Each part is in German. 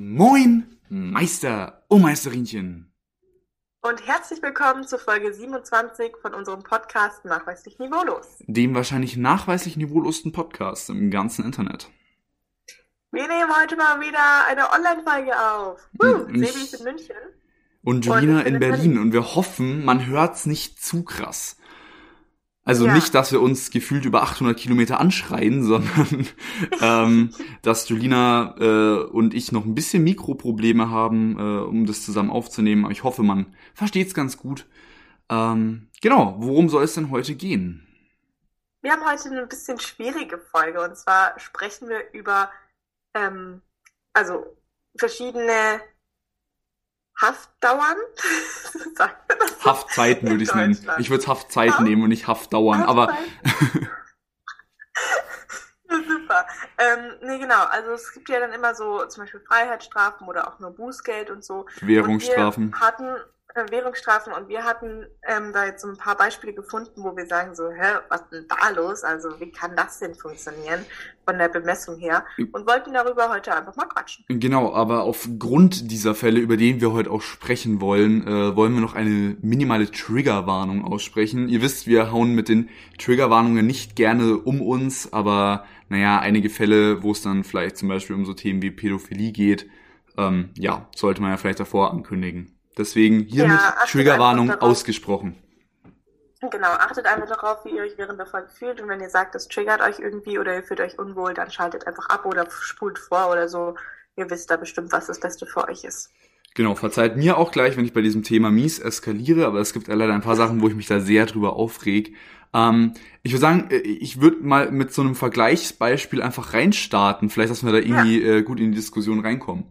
Moin, Meister, oh Meisterinchen. Und herzlich willkommen zu Folge 27 von unserem Podcast Nachweislich Niveaulos. Dem wahrscheinlich nachweislich niveaulosten Podcast im ganzen Internet. Wir nehmen heute mal wieder eine Online-Folge auf. Woo, Sebi ist in München. Und Julina in Berlin. Und wir hoffen, man hört's nicht zu krass. Also Ja. nicht, dass wir uns gefühlt über 800 Kilometer anschreien, sondern ähm, dass Julina äh, und ich noch ein bisschen Mikroprobleme haben, äh, um das zusammen aufzunehmen. Aber ich hoffe, man versteht's ganz gut. Ähm, genau, worum soll es denn heute gehen? Wir haben heute eine bisschen schwierige Folge und zwar sprechen wir über ähm, also verschiedene Haftdauern. Haftzeiten würde ich es nennen. Ich würde es Haftzeiten Haft- nehmen und nicht Haftdauern. Aber Haftzeit. Ja, Super. Ähm, nee, genau. Also es gibt ja dann immer so zum Beispiel Freiheitsstrafen oder auch nur Bußgeld und so. Währungsstrafen. Und wir hatten Währungsstrafen und wir hatten ähm, da jetzt so ein paar Beispiele gefunden, wo wir sagen so, hä, was ist denn da los? Also wie kann das denn funktionieren von der Bemessung her? Und wollten darüber heute einfach mal quatschen. Genau, aber aufgrund dieser Fälle, über die wir heute auch sprechen wollen, äh, wollen wir noch eine minimale Triggerwarnung aussprechen. Ihr wisst, wir hauen mit den Triggerwarnungen nicht gerne um uns, aber naja, einige Fälle, wo es dann vielleicht zum Beispiel um so Themen wie Pädophilie geht, ähm, ja, sollte man ja vielleicht davor ankündigen. Deswegen hiermit Ja, Triggerwarnung ausgesprochen. Genau, achtet einfach darauf, wie ihr euch während der Folge fühlt und wenn ihr sagt, das triggert euch irgendwie oder ihr fühlt euch unwohl, dann schaltet einfach ab oder spult vor oder so. Ihr wisst da bestimmt, was das Beste für euch ist. Genau, verzeiht mir auch gleich, wenn ich bei diesem Thema mies eskaliere, aber es gibt ja leider ein paar Sachen, wo ich mich da sehr drüber aufreg. Ähm, ich würde sagen, äh, ich würde mal mit so einem Vergleichsbeispiel einfach reinstarten, vielleicht, dass wir da irgendwie äh, gut in die Diskussion reinkommen.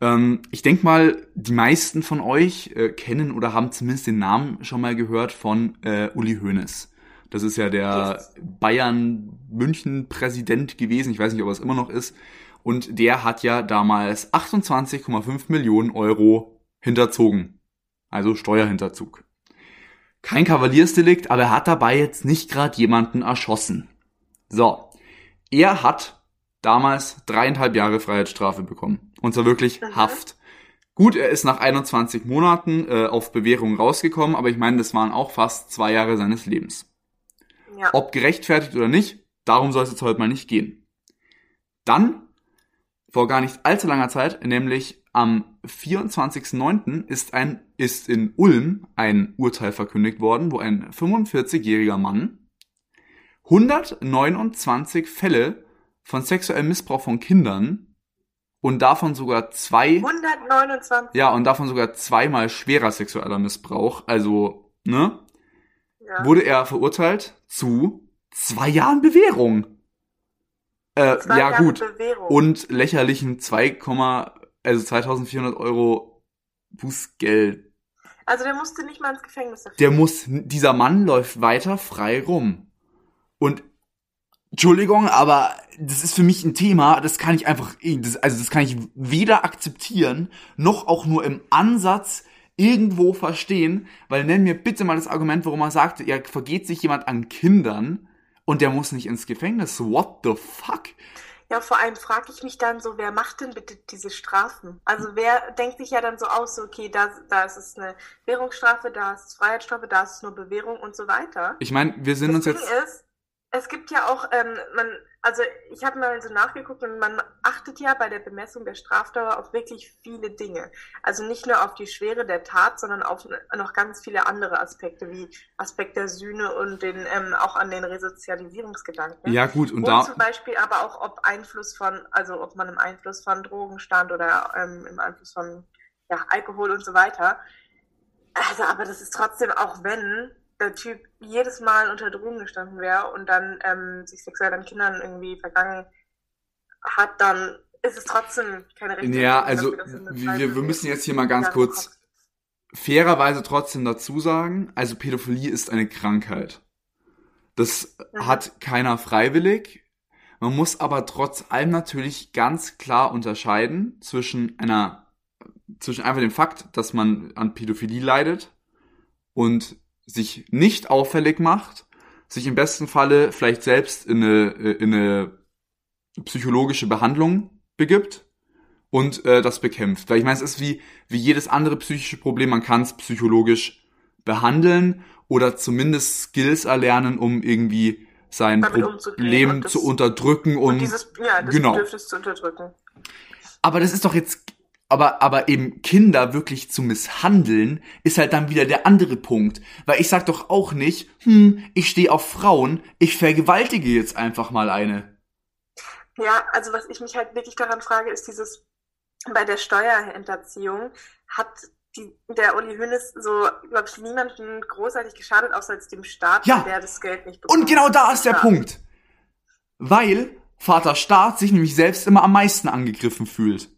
Ähm, ich denke mal, die meisten von euch äh, kennen oder haben zumindest den Namen schon mal gehört von äh, Uli Hoeneß. Das ist ja der. Bayern-München-Präsident gewesen. Ich weiß nicht, ob er es immer noch ist. Und der hat ja damals 28,5 Millionen Euro hinterzogen. Also Steuerhinterzug. Kein Kavaliersdelikt, aber er hat dabei jetzt nicht gerade jemanden erschossen. So. Er hat damals dreieinhalb Jahre Freiheitsstrafe bekommen. Und zwar wirklich Mhm. Haft. Gut, er ist nach 21 Monaten äh, auf Bewährung rausgekommen, aber ich meine, das waren auch fast zwei Jahre seines Lebens. Ja. Ob gerechtfertigt oder nicht, darum soll es jetzt heute mal nicht gehen. Dann, vor gar nicht allzu langer Zeit, nämlich am 24.09. ist ein, ist in Ulm ein Urteil verkündigt worden, wo ein 45-jähriger Mann 129 Fälle von sexuellem Missbrauch von Kindern und davon sogar zwei 129. ja, und davon sogar zweimal schwerer sexueller Missbrauch, also, ne, Ja. wurde er verurteilt zu zwei Jahren Bewährung. Äh, Zwei ja Jahre gut. Bewährung. Und lächerlichen 2, also 2400 Euro Bußgeld. also der musste nicht mal ins Gefängnis dafür. Der muss, dieser Mann läuft weiter frei rum. Und, Entschuldigung, aber das ist für mich ein Thema, das kann ich einfach, das, also das kann ich weder akzeptieren, noch auch nur im Ansatz irgendwo verstehen, weil nenn mir bitte mal das Argument, warum er sagte, ja, vergeht sich jemand an Kindern und der muss nicht ins Gefängnis. What the fuck? Ja, vor allem frage ich mich dann so, wer macht denn bitte diese Strafen? Also wer denkt sich ja dann so aus, so, okay, da, da ist es eine Währungsstrafe, da ist es Freiheitsstrafe, da ist es nur Bewährung und so weiter. Ich meine, wir sind uns das jetzt, Ding ist, es gibt ja auch, ähm, man, also ich habe mal so nachgeguckt und man achtet ja bei der Bemessung der Strafdauer auf wirklich viele Dinge. Also nicht nur auf die Schwere der Tat, sondern auf noch ganz viele andere Aspekte, wie Aspekt der Sühne und den ähm, auch an den Resozialisierungsgedanken. ja gut, und Und da, zum Beispiel aber auch, ob Einfluss von, also ob man im Einfluss von Drogen stand oder ähm, im Einfluss von ja, Alkohol und so weiter. Also, aber das ist trotzdem, auch wenn der Typ jedes Mal unter Drogen gestanden wäre und dann ähm, sich sexuell an Kindern irgendwie vergangen hat, dann ist es trotzdem keine Rechtfertigung Ja, also, wir- wir Freiheit müssen jetzt hier mal ganz kurz- fairerweise trotzdem dazu sagen, also Pädophilie ist eine Krankheit. Das Mhm. hat keiner freiwillig. Man muss aber trotz allem natürlich ganz klar unterscheiden zwischen einer, zwischen einfach dem Fakt, dass man an Pädophilie leidet und sich nicht auffällig macht, sich im besten Falle vielleicht selbst in eine, in eine psychologische Behandlung begibt und äh, das bekämpft. Weil ich meine, es ist wie, wie jedes andere psychische Problem, man kann es psychologisch behandeln oder zumindest Skills erlernen, um irgendwie sein Problem das, zu unterdrücken und, und dieses, ja, das genau. Bedürfnis zu unterdrücken. Aber das ist doch jetzt aber, aber eben Kinder wirklich zu misshandeln, ist halt dann wieder der andere Punkt. Weil ich sag doch auch nicht, hm, ich stehe auf Frauen, ich vergewaltige jetzt einfach mal eine. Ja, also was ich mich halt wirklich daran frage, ist dieses, bei der Steuerhinterziehung hat die, der Uli Hoeneß so, glaube ich, niemanden großartig geschadet, außer als dem Staat, ja. der das Geld nicht bekommt. Und genau da ist der Punkt. Weil Vater Staat sich nämlich selbst immer am meisten angegriffen fühlt.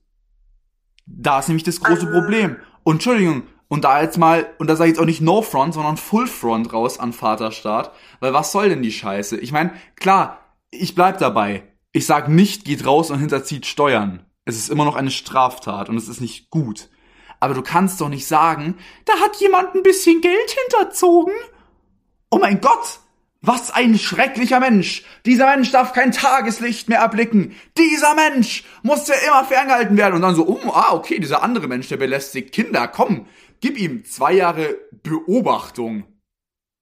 Da ist nämlich das große also, Problem. Und Entschuldigung, und da jetzt mal, und da sage ich jetzt auch nicht No Front, sondern Full Front raus an Vaterstaat, weil was soll denn die Scheiße? Ich meine, klar, ich bleib dabei. Ich sag nicht, geht raus und hinterzieht Steuern. Es ist immer noch eine Straftat und es ist nicht gut. Aber du kannst doch nicht sagen, da hat jemand ein bisschen Geld hinterzogen. Oh mein Gott, was ein schrecklicher Mensch! Dieser Mensch darf kein Tageslicht mehr erblicken! Dieser Mensch muss ja immer ferngehalten werden! Und dann so, oh, ah, okay, dieser andere Mensch, der belästigt Kinder, komm, gib ihm zwei Jahre Beobachtung.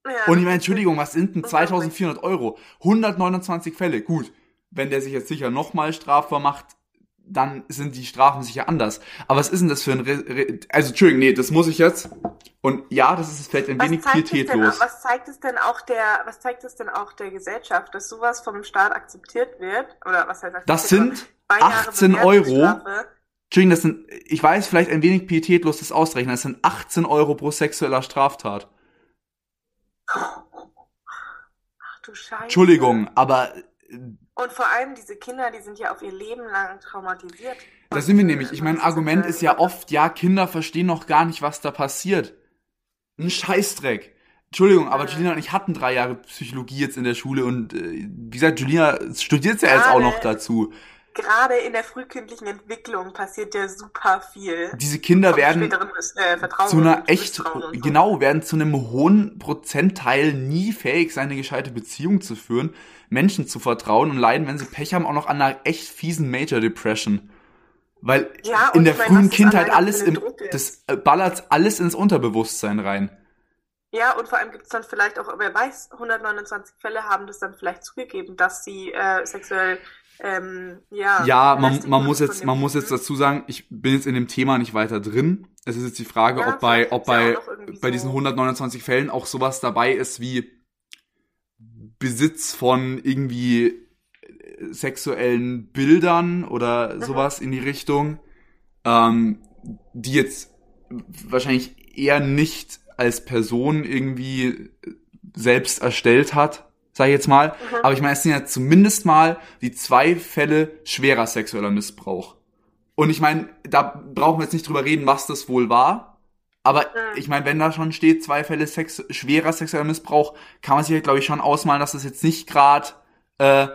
Ja, und ich meine, Entschuldigung, was sind denn 2400 Euro? 129 Fälle, gut. Wenn der sich jetzt sicher nochmal strafbar macht, dann sind die Strafen sicher anders. Aber was ist denn das für ein, Re Re also Entschuldigung, nee, das muss ich jetzt. Und ja, das ist vielleicht ein was wenig pietätlos. Denn, was zeigt es denn auch der, was zeigt es denn auch der Gesellschaft, dass sowas vom Staat akzeptiert wird? Oder was heißt akzeptiert? Das sind 18 Euro. Entschuldigung, das sind, ich weiß, vielleicht ein wenig pietätlos das ausrechnen, das sind 18 Euro pro sexueller Straftat. Ach du Scheiße. Entschuldigung, aber und vor allem diese Kinder, die sind ja auf ihr Leben lang traumatisiert. Da sind wir nämlich. Ich mein Argument ist ja oft, ja, Kinder verstehen noch gar nicht, was da passiert. Ein Scheißdreck. Entschuldigung, aber. Julina und ich hatten drei Jahre Psychologie jetzt in der Schule und äh, wie gesagt, Julina studiert ja jetzt auch noch dazu. Gerade in der frühkindlichen Entwicklung passiert ja super viel. Diese Kinder werden äh, zu einer echt, genau, werden zu einem hohen Prozentteil nie fähig sein, eine gescheite Beziehung zu führen Menschen zu vertrauen und leiden, wenn sie Pech haben, auch noch an einer echt fiesen Major Depression. Weil ja, in der frühen meine, Kindheit alles im, das äh, ballert alles ins Unterbewusstsein rein. Ja, und vor allem gibt es dann vielleicht auch, wer weiß, 129 Fälle haben das dann vielleicht zugegeben, dass sie äh, sexuell ähm, ja, ja man, man muss jetzt man muss jetzt dazu sagen, ich bin jetzt in dem Thema nicht weiter drin. Es ist jetzt die Frage, ja, ob bei ob bei bei so diesen 129 Fällen auch sowas dabei ist wie Besitz von irgendwie äh, sexuellen Bildern oder mhm. sowas in die Richtung, ähm, die jetzt wahrscheinlich eher nicht als Person irgendwie selbst erstellt hat, sag ich jetzt mal. Mhm. Aber ich meine, es sind ja zumindest mal die zwei Fälle schwerer sexueller Missbrauch. Und ich meine, da brauchen wir jetzt nicht drüber reden, was das wohl war. Aber mhm. ich meine, wenn da schon steht, zwei Fälle Sex, schwerer sexueller Missbrauch, kann man sich halt, glaube ich, schon ausmalen, dass das jetzt nicht gerade äh,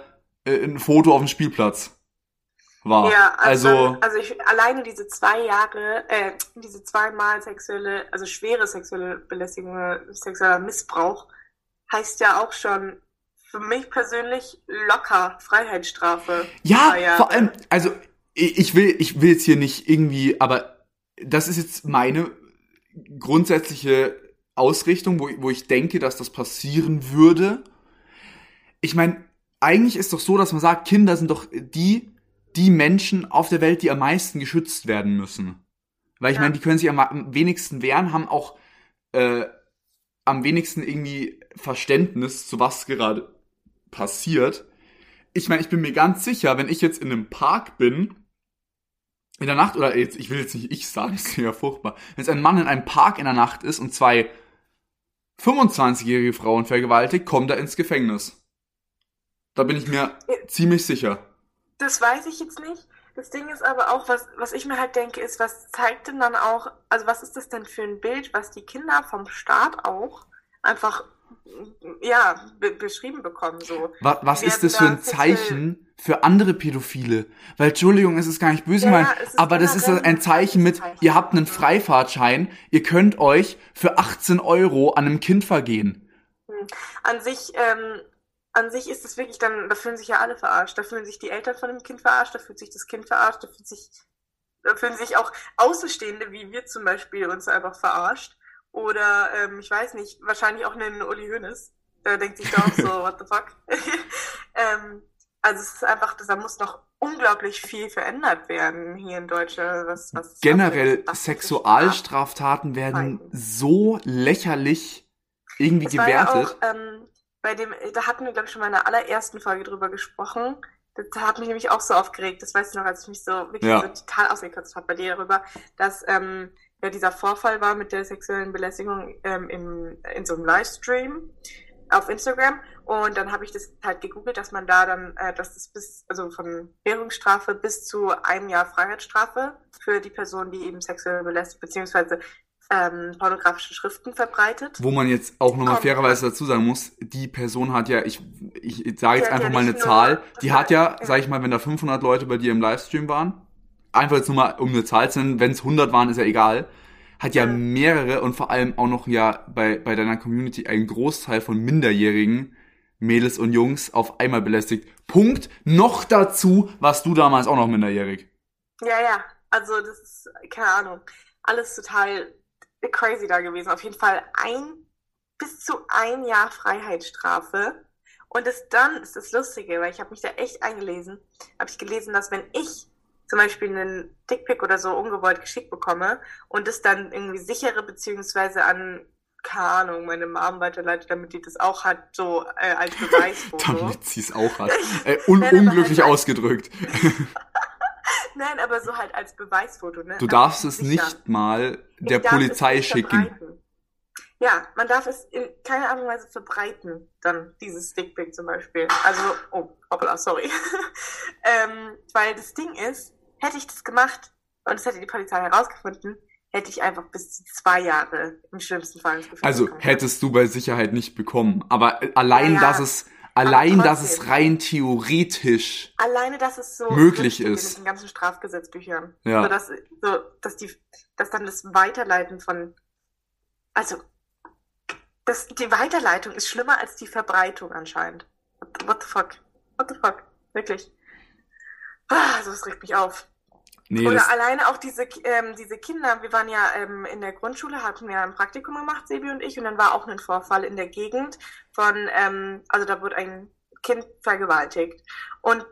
äh, ein Foto auf dem Spielplatz war. Ja, also, also, also ich, alleine diese zwei Jahre, äh, diese zweimal sexuelle, also schwere sexuelle Belästigung, sexueller Missbrauch, heißt ja auch schon für mich persönlich locker Freiheitsstrafe. Ja, vor allem, also ich will, ich will jetzt hier nicht irgendwie, aber das ist jetzt meine grundsätzliche Ausrichtung, wo, wo ich denke, dass das passieren würde. Ich meine, eigentlich ist doch so, dass man sagt, Kinder sind doch die, die Menschen auf der Welt, die am meisten geschützt werden müssen. Weil ich ja. meine, die können sich am wenigsten wehren, haben auch äh, am wenigsten irgendwie Verständnis, zu was gerade passiert. Ich meine, ich bin mir ganz sicher, wenn ich jetzt in einem Park bin in der Nacht, oder jetzt, ich will jetzt nicht ich sagen, ist ja furchtbar, wenn jetzt ein Mann in einem Park in der Nacht ist und zwei 25-jährige Frauen vergewaltigt, kommt er ins Gefängnis. Da bin ich mir ziemlich sicher. Das weiß ich jetzt nicht. Das Ding ist aber auch, was, was ich mir halt denke, ist, was zeigt denn dann auch, also was ist das denn für ein Bild, was die Kinder vom Staat auch einfach ja, be beschrieben bekommen. So. Was, was ist das für ein Zeichen für andere Pädophile? Weil, Entschuldigung, es ist gar nicht böse ja, gemeint, aber das ist ein Zeichen mit, ihr habt einen Freifahrtschein, ihr könnt euch für 18 Euro an einem Kind vergehen. Hm. An sich, ähm, an sich ist es wirklich dann, da fühlen sich ja alle verarscht. Da fühlen sich die Eltern von dem Kind verarscht, da fühlt sich das Kind verarscht, da fühlt sich Da fühlen sich auch Außenstehende, wie wir zum Beispiel, uns einfach verarscht. Oder, ähm, ich weiß nicht, wahrscheinlich auch einen Uli Hoeneß. Der denkt sich da auch so, what the fuck? ähm, also es ist einfach, da muss noch unglaublich viel verändert werden hier in Deutschland. Was, was Generell was Sexualstraftaten werden so lächerlich irgendwie es gewertet. War ja auch, ähm, bei dem, da hatten wir, glaube ich, schon mal in der allerersten Folge drüber gesprochen. Das hat mich nämlich auch so aufgeregt. Das weiß ich noch, als ich mich so wirklich Ja. so total ausgekotzt habe bei dir darüber, dass ähm, ja dieser Vorfall war mit der sexuellen Belästigung ähm, im, in so einem Livestream auf Instagram. Und dann habe ich das halt gegoogelt, dass man da dann, äh, dass das bis, also von Währungsstrafe bis zu einem Jahr Freiheitsstrafe für die Person, die eben sexuell belästigt, beziehungsweise ähm, pornografische Schriften verbreitet. Wo man jetzt auch nochmal fairerweise dazu sagen muss, die Person hat ja, ich, ich, ich sage jetzt einfach ja mal eine Zahl, die hat ja, Ja. sag ich mal, wenn da 500 Leute bei dir im Livestream waren, einfach jetzt nur mal um eine Zahl zu nennen, wenn es 100 waren, ist ja egal, hat ja mehrere und vor allem auch noch ja bei, bei deiner Community einen Großteil von Minderjährigen, Mädels und Jungs auf einmal belästigt. Punkt. Noch dazu warst du damals auch noch minderjährig. Ja, ja, also das ist, keine Ahnung, alles total crazy da gewesen. Auf jeden Fall ein, bis zu ein Jahr Freiheitsstrafe. Und das dann ist das Lustige, weil ich habe mich da echt eingelesen, habe ich gelesen, dass wenn ich zum Beispiel einen Dickpick oder so ungewollt geschickt bekomme und das dann irgendwie sichere, beziehungsweise an, keine Ahnung, meine Mom weiterleitet, damit die das auch hat, so äh, als Beweisfoto. Damit sie es auch hat. Äh, un Nein, aber unglücklich halt- ausgedrückt. Nein, aber so halt als Beweisfoto, ne? Du darfst es sicher. nicht mal der Polizei es schicken. verbreiten. Ja, man darf es in keiner Art und Weise verbreiten, dann dieses Dickpick zum Beispiel. Also, oh, hoppla, sorry. ähm, weil das Ding ist, hätte ich das gemacht und das hätte die Polizei herausgefunden, hätte ich einfach bis zu zwei Jahre im schlimmsten Fall ins Gefängnis Also kommen. hättest du bei Sicherheit nicht bekommen. Aber äh, allein, Ja, dass es, allein, dass es rein theoretisch, Alleine, dass es so möglich ist. in den ganzen Strafgesetzbüchern. Ja. So, dass, so, dass die, dass dann das Weiterleiten von, also, das, die Weiterleitung ist schlimmer als die Verbreitung anscheinend. What, what the fuck? What the fuck? Wirklich. Ah, so, das regt mich auf. nee, Oder alleine auch diese, ähm, diese Kinder, wir waren ja ähm, in der Grundschule, hatten wir ein Praktikum gemacht, Sebi und ich, und dann war auch ein Vorfall in der Gegend von, ähm, also da wurde ein Kind vergewaltigt. Und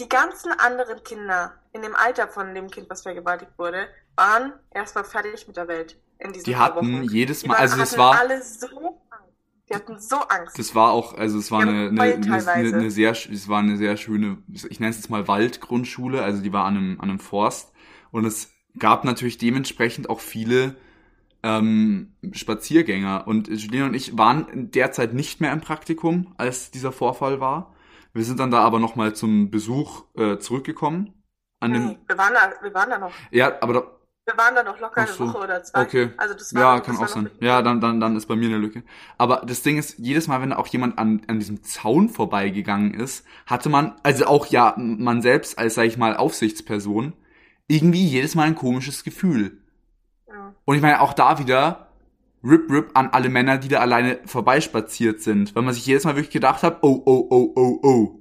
die ganzen anderen Kinder in dem Alter von dem Kind, was vergewaltigt wurde, waren erstmal fertig mit der Welt in diesen die hatten Wochen. jedes Mal, also hatten war, alle so Angst. Die hatten so Angst. das war auch, also es war eine, eine, eine, eine, sehr, es war eine sehr schöne, ich nenne es jetzt mal Waldgrundschule, also die war an einem, an einem Forst und es gab natürlich dementsprechend auch viele ähm, Spaziergänger und Julien und ich waren derzeit nicht mehr im Praktikum, als dieser Vorfall war. Wir sind dann da aber nochmal zum Besuch äh, zurückgekommen. An dem, nee, wir waren da, wir waren da noch, ja, aber da, wir waren da noch locker so. eine Woche oder zwei. Okay. Also das war, Ja, kann auch sein. Ja, dann, dann, dann ist bei mir eine Lücke. Aber das Ding ist, jedes Mal, wenn auch jemand an, an diesem Zaun vorbeigegangen ist, hatte man, also auch ja, man selbst als, sag ich mal, Aufsichtsperson, irgendwie jedes Mal ein komisches Gefühl. Ja. Und ich meine, auch da wieder, Rip Rip an alle Männer, die da alleine vorbeispaziert sind. Weil man sich jedes Mal wirklich gedacht hat, oh, oh, oh, oh, oh.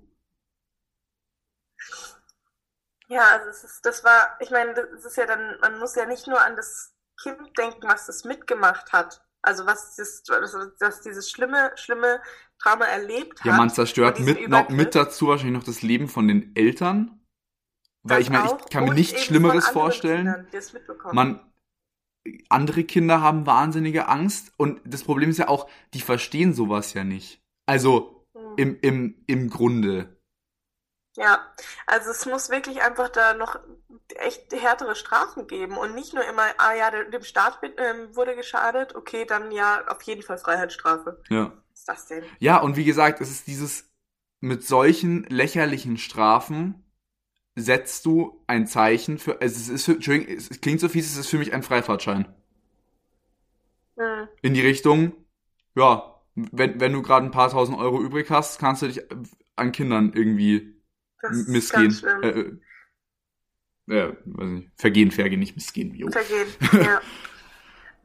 Ja, also es ist, das war, ich meine, das ist ja dann, man muss ja nicht nur an das Kind denken, was das mitgemacht hat. Also was das, was, was dieses schlimme, schlimme Trauma erlebt Ja, hat. man zerstört mit, noch, mit dazu wahrscheinlich noch das Leben von den Eltern. Weil Das ich meine, ich kann mir nichts Schlimmeres vorstellen. Kindern, man andere Kinder haben wahnsinnige Angst und das Problem ist ja auch, die verstehen sowas ja nicht. Also Hm. im im im Grunde. Ja, also es muss wirklich einfach da noch echt härtere Strafen geben und nicht nur immer, ah ja, dem Staat ähm, wurde geschadet, okay, dann ja, auf jeden Fall Freiheitsstrafe. Ja. Was ist das denn? Ja, und wie gesagt, es ist dieses mit solchen lächerlichen Strafen setzt du ein Zeichen für also es ist für, Entschuldigung, es klingt so fies, es ist für mich ein Freifahrtschein Hm. in die Richtung ja, wenn wenn du gerade ein paar tausend Euro übrig hast, kannst du dich an Kindern irgendwie missgehen. Äh, äh, weiß nicht, vergehen, vergehen, nicht missgehen. Jo. Vergehen, ja.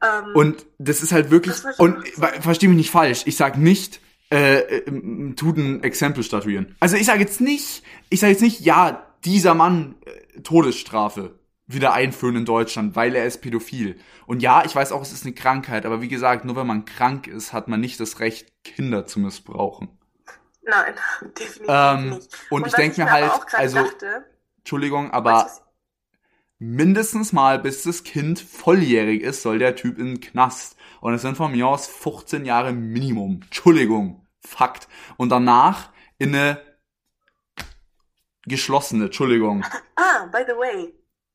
Ähm, Und das ist halt wirklich, schon und so. versteh mich nicht falsch, ich sag nicht, äh, äh, tut ein Exempel statuieren. Also ich sage jetzt nicht, ich sage jetzt nicht, ja, dieser Mann, äh, Todesstrafe. wieder einführen in Deutschland, weil er ist pädophil. Und ja, ich weiß auch, es ist eine Krankheit, aber wie gesagt, nur wenn man krank ist, hat man nicht das Recht, Kinder zu missbrauchen. Nein, definitiv Ähm, nicht. und ich denke mir halt, also, dachte, Entschuldigung, aber mindestens mal, bis das Kind volljährig ist, soll der Typ in den Knast. Und es sind von mir aus 15 Jahre Minimum. Entschuldigung. Fakt. Und danach in eine geschlossene, Entschuldigung. Ah, by the way,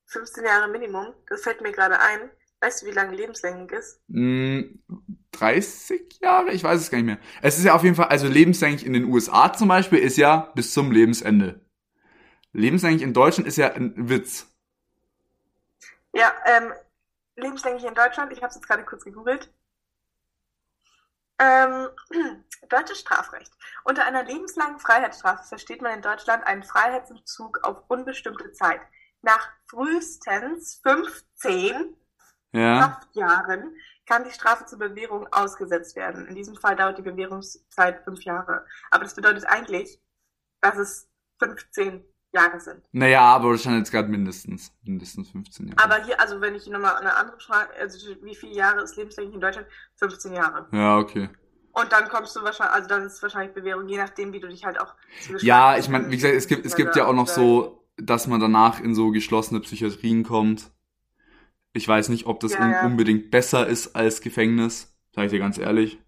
15 Jahre Minimum, das fällt mir gerade ein. Weißt du, wie lange lebenslänglich ist? Hm, 30 Jahre? Ich weiß es gar nicht mehr. Es ist ja auf jeden Fall, also lebenslänglich in den USA zum Beispiel ist ja bis zum Lebensende. Lebenslänglich in Deutschland ist ja ein Witz. Ja, ähm, lebenslänglich in Deutschland, ich habe es jetzt gerade kurz gegoogelt. Ähm, deutsches Strafrecht. Unter einer lebenslangen Freiheitsstrafe versteht man in Deutschland einen Freiheitsentzug auf unbestimmte Zeit. Nach frühestens 15 Ja. Haftjahren kann die Strafe zur Bewährung ausgesetzt werden. In diesem Fall dauert die Bewährungszeit fünf Jahre. Aber das bedeutet eigentlich, dass es 15 Jahre sind. Naja, aber das stand jetzt gerade mindestens. Mindestens 15 Jahre. Aber hier, also wenn ich nochmal eine andere Frage, also wie viele Jahre ist lebenslänglich in Deutschland? 15 Jahre. ja, okay. Und dann kommst du wahrscheinlich, also dann ist es wahrscheinlich Bewährung, je nachdem, wie du dich halt auch Ja, ich meine, wie gesagt, es gibt, es gibt ja auch noch so, dass man danach in so geschlossene Psychiatrien kommt. Ich weiß nicht, ob das Ja, ja. unbedingt besser ist als Gefängnis, sag ich dir ganz ehrlich.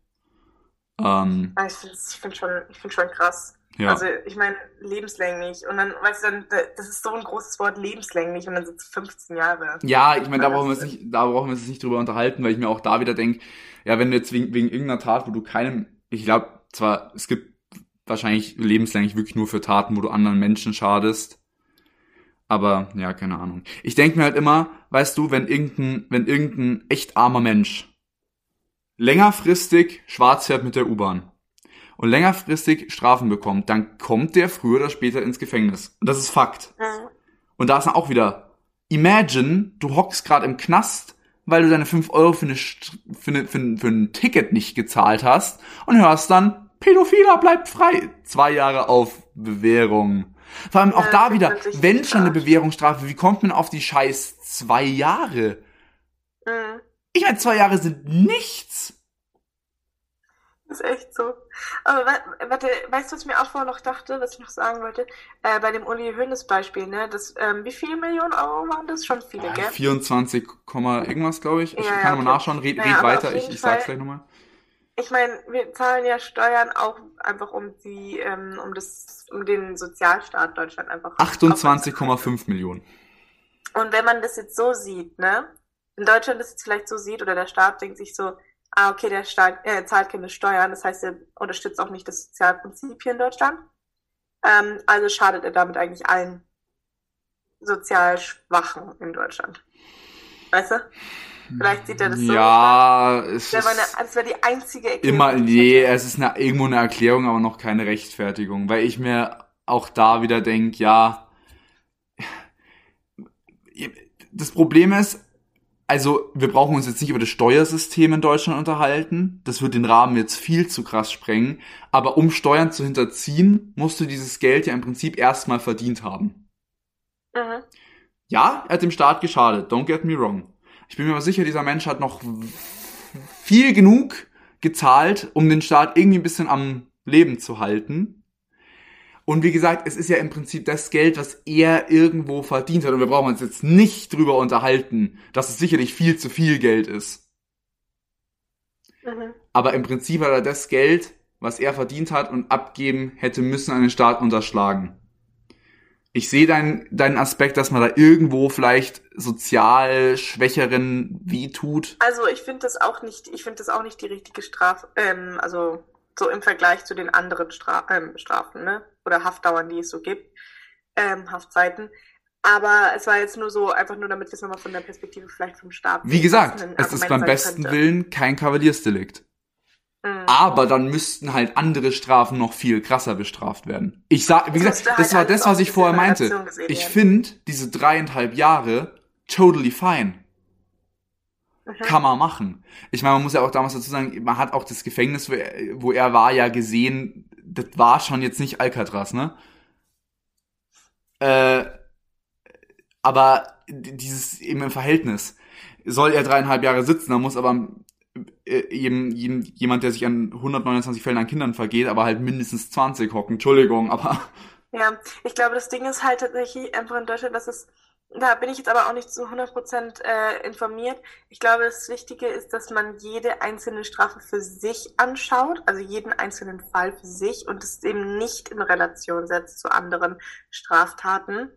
Ähm, Ah, Ich finde find schon, ich find schon krass. ja. Also ich meine, lebenslänglich. Und dann, weißt du, dann, das ist so ein großes Wort, lebenslänglich. Und dann sind es 15 Jahre. Ja, ich meine, da brauchen wir uns nicht, da brauchen wir uns nicht drüber unterhalten, weil ich mir auch da wieder denke, ja, wenn du jetzt wegen, wegen irgendeiner Tat, wo du keinem, ich glaube, zwar, es gibt wahrscheinlich lebenslänglich wirklich nur für Taten, wo du anderen Menschen schadest. Aber, ja, keine Ahnung. Ich denke mir halt immer, weißt du, wenn irgendein, wenn irgendein echt armer Mensch längerfristig schwarz fährt mit der U-Bahn und längerfristig Strafen bekommt, dann kommt der früher oder später ins Gefängnis. Und das ist Fakt. Und da ist dann auch wieder, imagine, du hockst gerade im Knast, weil du deine 5 Euro für, eine, für, eine, für, ein, für ein Ticket nicht gezahlt hast und hörst dann, Pädophiler bleibt frei. Zwei Jahre auf Bewährung. Vor allem auch Ja, da wieder, wenn schon eine. Bewährungsstrafe, wie kommt man auf die scheiß zwei Jahre? Mhm. Ich meine, zwei Jahre sind nichts. Das ist echt so. Aber wa- warte, weißt du, was ich mir auch vorher noch dachte, was ich noch sagen wollte? Äh, bei dem Uli Hoeneß Beispiel, ne? Das, ähm, wie viele Millionen Euro waren das? Schon viele, gell? 24, Komma irgendwas, glaube ich. Ich Ja, ja, kann nochmal okay. nachschauen, red, Naja, red weiter, ich, ich sag's gleich nochmal. Ich meine, wir zahlen ja Steuern auch einfach um die, ähm, um das, um den Sozialstaat Deutschland einfach. 28,5 Millionen. Und wenn man das jetzt so sieht, ne? In Deutschland das jetzt vielleicht so sieht oder der Staat denkt sich so, ah, okay, der Staat äh, zahlt keine Steuern, das heißt, er unterstützt auch nicht das Sozialprinzip hier in Deutschland. Ähm, also schadet er damit eigentlich allen sozial Schwachen in Deutschland. Weißt du? Vielleicht sieht er das so. Ja, es Das das wär die einzige Erklärung. immer, nee, es ist eine, irgendwo eine Erklärung, aber noch keine Rechtfertigung, weil ich mir auch da wieder denk, ja, das Problem ist, also wir brauchen uns jetzt nicht über das Steuersystem in Deutschland unterhalten, das wird den Rahmen jetzt viel zu krass sprengen, aber um Steuern zu hinterziehen, musst du dieses Geld ja im Prinzip erstmal verdient haben. Mhm. Ja, er hat dem Staat geschadet, don't get me wrong. Ich bin mir aber sicher, dieser Mensch hat noch viel genug gezahlt, um den Staat irgendwie ein bisschen am Leben zu halten. Und wie gesagt, es ist ja im Prinzip das Geld, was er irgendwo verdient hat. Und wir brauchen uns jetzt nicht drüber unterhalten, dass es sicherlich viel zu viel Geld ist. Mhm. Aber im Prinzip hat er das Geld, was er verdient hat und abgeben hätte müssen, an den Staat unterschlagen. Ich sehe deinen, deinen Aspekt, dass man da irgendwo vielleicht sozial Schwächeren wie tut. Also ich finde das auch nicht, ich finde das auch nicht die richtige Strafe, ähm, also so im Vergleich zu den anderen Stra ähm, Strafen, ne? Oder Haftdauern, die es so gibt, ähm, Haftzeiten. Aber es war jetzt nur so, einfach nur damit wir es nochmal von der Perspektive vielleicht vom Staat. Wie gesagt, es ist beim besten könnte. Willen kein Kavaliersdelikt. Mhm. Aber dann müssten halt andere Strafen noch viel krasser bestraft werden. Ich sag, wie Es gesagt, müsste das halt war das, was ich vorher in meinte. Ich finde diese dreieinhalb Jahre totally fine. Mhm. Kann man machen. Ich meine, man muss ja auch damals dazu sagen, man hat auch das Gefängnis, wo er, wo er war, ja gesehen, das war schon jetzt nicht Alcatraz, ne? Äh, aber dieses eben im Verhältnis. Soll er dreieinhalb Jahre sitzen, dann muss aber äh, eben, eben jemand, der sich an 129 Fällen an Kindern vergeht, aber halt mindestens 20 hocken. Entschuldigung, aber. Ja, ich glaube, das Ding ist halt tatsächlich einfach in Deutschland, dass es da bin ich jetzt aber auch nicht zu 100% äh, informiert. Ich glaube, das Wichtige ist, dass man jede einzelne Strafe für sich anschaut, also jeden einzelnen Fall für sich und es eben nicht in Relation setzt zu anderen Straftaten.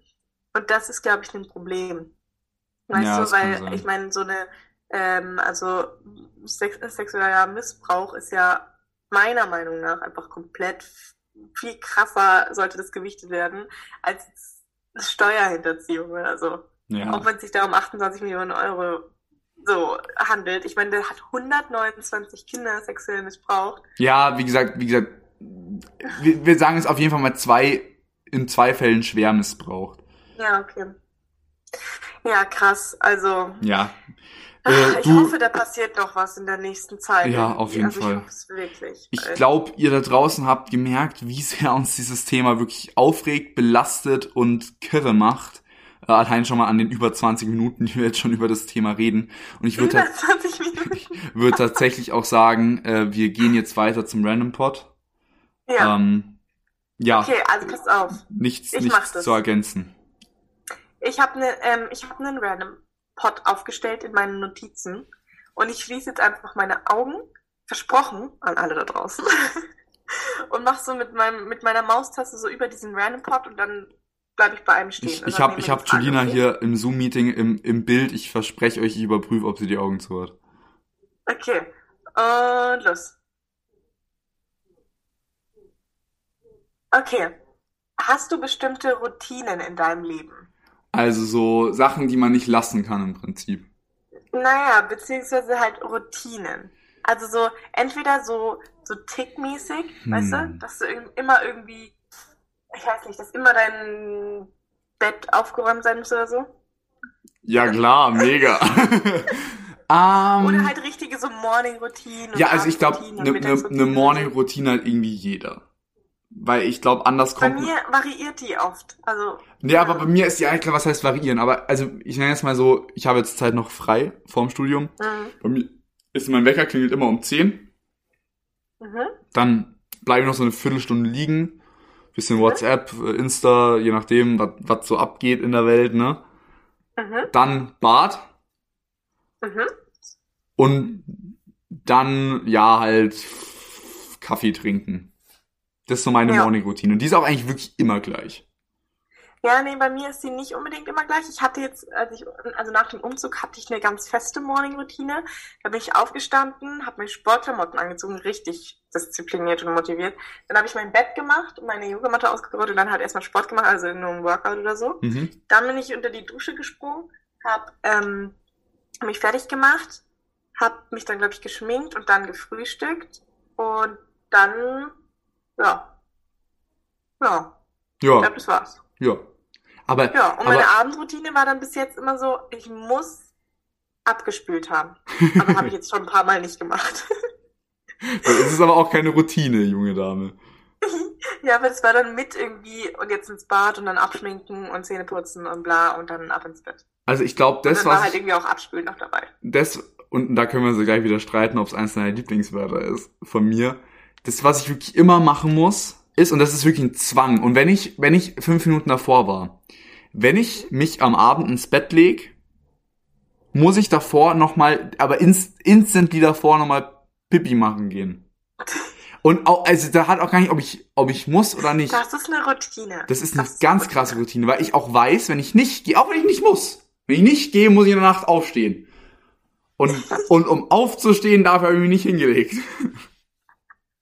Und das ist, glaube ich, ein Problem. Weißt Ja, du, weil ich meine, so eine, ähm, also Sex sexueller Missbrauch ist ja meiner Meinung nach einfach komplett viel krasser, sollte das gewichtet werden, als Steuerhinterziehung oder so. Auch Ja. wenn es sich da um 28 Millionen Euro so handelt. Ich meine, der hat 129 Kinder sexuell missbraucht. Ja, wie gesagt, wie gesagt, wir, wir sagen es auf jeden Fall mal zwei, in zwei Fällen schwer missbraucht. Ja, okay. Ja, krass. Also, Ja. Ach, Äh, ich du, hoffe, da passiert noch was in der nächsten Zeit. Ja, auf jeden also, Fall. Ich hoffe es wirklich. ich glaube, ihr da draußen habt gemerkt, wie sehr uns dieses Thema wirklich aufregt, belastet und kirre macht. Äh, allein schon mal an den über 20 Minuten, die wir jetzt schon über das Thema reden. Und ich würde Über 20 Minuten. würd tatsächlich auch sagen, äh, wir gehen jetzt weiter zum Random Pod. Ja. Ähm, ja, Okay, also pass auf. nichts, ich mach nichts das. zu ergänzen. Ich habe ne, ähm, ich hab einen Random Pot aufgestellt in meinen Notizen und ich schließe jetzt einfach meine Augen, versprochen an alle da draußen, und mache so mit meinem mit meiner Maustaste so über diesen Random Pot und dann bleibe ich bei einem stehen. Ich, ich habe ich hab Julina okay? hier im Zoom-Meeting im, im Bild. Ich verspreche euch, ich überprüfe, ob sie die Augen zu hat. Okay, und los. Okay, hast du bestimmte Routinen in deinem Leben? Also so Sachen, die man nicht lassen kann im Prinzip. Naja, beziehungsweise halt Routinen. Also so, entweder so, so tickmäßig, weißt du, Hm. dass du immer irgendwie, ich weiß nicht, dass immer dein Bett aufgeräumt sein muss oder so. Ja klar, mega. ähm, Oder halt richtige so Morning-Routinen. ja, also ich glaube, eine ne, ne so. Morning-Routine hat irgendwie jeder. Weil ich glaube, anders Bei kommt... mir variiert die oft. Also, Nee, aber bei mir ist ja klar, was heißt variieren. Aber also ich nenne jetzt mal so, ich habe jetzt Zeit noch frei vorm Studium. mhm. Bei mir ist mein Wecker klingelt immer um 10. Mhm. Dann bleibe ich noch so eine Viertelstunde liegen. Bisschen WhatsApp, äh, Insta, je nachdem, was so abgeht in der Welt, ne? Mhm. Dann Bad Mhm. und dann, ja, halt Kaffee trinken. Das ist so meine Ja. Morning-Routine. Und die ist auch eigentlich wirklich immer gleich. Ja, nee, bei mir ist sie nicht unbedingt immer gleich. Ich hatte jetzt, als ich, also nach dem Umzug hatte ich eine ganz feste Morning-Routine. Da bin ich aufgestanden, habe mir Sportklamotten angezogen, richtig diszipliniert und motiviert. Dann habe ich mein Bett gemacht und meine Yogamatte ausgerollt und dann halt erstmal Sport gemacht, also nur ein Workout oder so. Mhm. Dann bin ich unter die Dusche gesprungen, habe ähm, mich fertig gemacht, habe mich dann, glaube ich, geschminkt und dann gefrühstückt und dann, ja, ja, ich Ja, glaube, das war's. ja. Aber, Ja, und meine aber Abendroutine war dann bis jetzt immer so, ich muss abgespült haben. Aber habe ich jetzt schon ein paar Mal nicht gemacht. es ist aber auch keine Routine, junge Dame. ja, aber das war dann mit irgendwie und jetzt ins Bad und dann abschminken und Zähne putzen und bla und dann ab ins Bett. Also ich glaube, Und das, dann war halt ich, irgendwie auch abspülen noch dabei. das, und da können wir so gleich wieder streiten, ob es eins deiner Lieblingswörter ist von mir. Das, was ich wirklich immer machen muss, ist, und das ist wirklich ein Zwang. Und wenn ich, wenn ich fünf Minuten davor war, wenn ich mich am Abend ins Bett leg, muss ich davor nochmal, aber inst, instantly davor nochmal Pipi machen gehen. Und auch, also da hat auch gar nicht, ob ich, ob ich muss oder nicht. Das ist eine Routine. Das ist eine eine ganz krasse Routine, weil ich auch weiß, wenn ich nicht gehe, auch wenn ich nicht muss, wenn ich nicht gehe, muss ich in der Nacht aufstehen. Und, und um aufzustehen, dafür habe ich mich nicht hingelegt.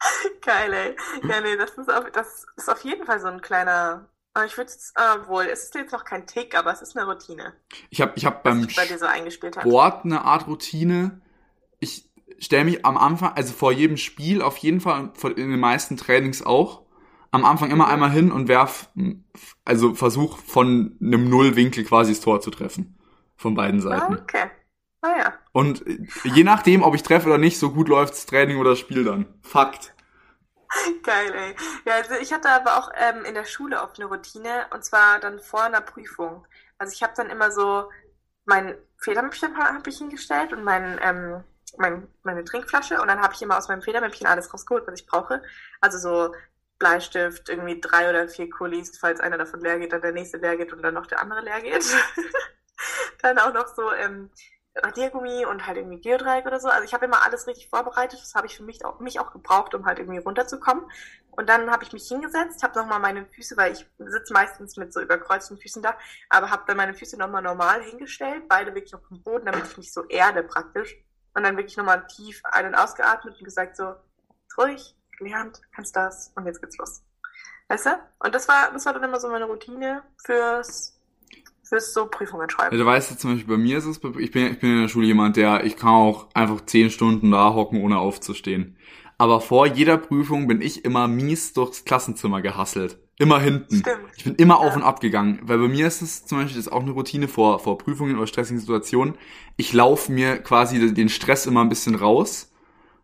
Geil, ey. Ja, nee, das ist auf, das ist auf jeden Fall so ein kleiner, aber ich würde es, äh, wohl, es ist jetzt noch kein Tick, aber es ist eine Routine, Ich habe ich hab beim sich bei dir so eingespielt hat. Sport eine Art Routine. Ich stelle mich am Anfang, also vor jedem Spiel auf jeden Fall, vor- in den meisten Trainings auch, am Anfang immer einmal hin und werf, also versuch von einem Nullwinkel quasi das Tor zu treffen. Von beiden Ah, Seiten. okay. Ah ja. Und äh, je nachdem, ob ich treffe oder nicht, so gut läuft's Training oder Spiel dann. Fakt. Geil, ey. Ja, also ich hatte aber auch ähm, in der Schule oft eine Routine und zwar dann vor einer Prüfung. Also ich habe dann immer so mein Federmäppchen habe ich hingestellt und mein, ähm, mein, meine Trinkflasche und dann habe ich immer aus meinem Federmäppchen alles rausgeholt, was ich brauche. Also so Bleistift, irgendwie drei oder vier Kulis, falls einer davon leer geht, dann der nächste leer geht und dann noch der andere leer geht. dann auch noch so ähm, Radiergummi und halt irgendwie Geodreieck oder so. Also ich habe immer alles richtig vorbereitet. Das habe ich für mich auch, mich auch gebraucht, um halt irgendwie runterzukommen. Und dann habe ich mich hingesetzt, habe nochmal meine Füße, weil ich sitze meistens mit so überkreuzten Füßen da, aber habe dann meine Füße nochmal normal hingestellt, beide wirklich auf dem Boden, damit ich mich so erde praktisch. Und dann wirklich nochmal tief einen ausgeatmet und gesagt so, ruhig, gelernt, kannst das und jetzt geht's los. Weißt du? Und das war, das war dann immer so meine Routine fürs fürs so Prüfungen schreiben. Ja, du weißt jetzt zum Beispiel, bei mir ist es, ich bin, ich bin in der Schule jemand, der, ich kann auch einfach zehn Stunden da hocken, ohne aufzustehen. Aber vor jeder Prüfung bin ich immer mies durchs Klassenzimmer gehasselt. Immer hinten. Stimmt. Ich bin immer ja. auf und ab gegangen. Weil bei mir ist es zum Beispiel das ist auch eine Routine vor, vor Prüfungen oder stressigen Situationen. Ich laufe mir quasi den Stress immer ein bisschen raus,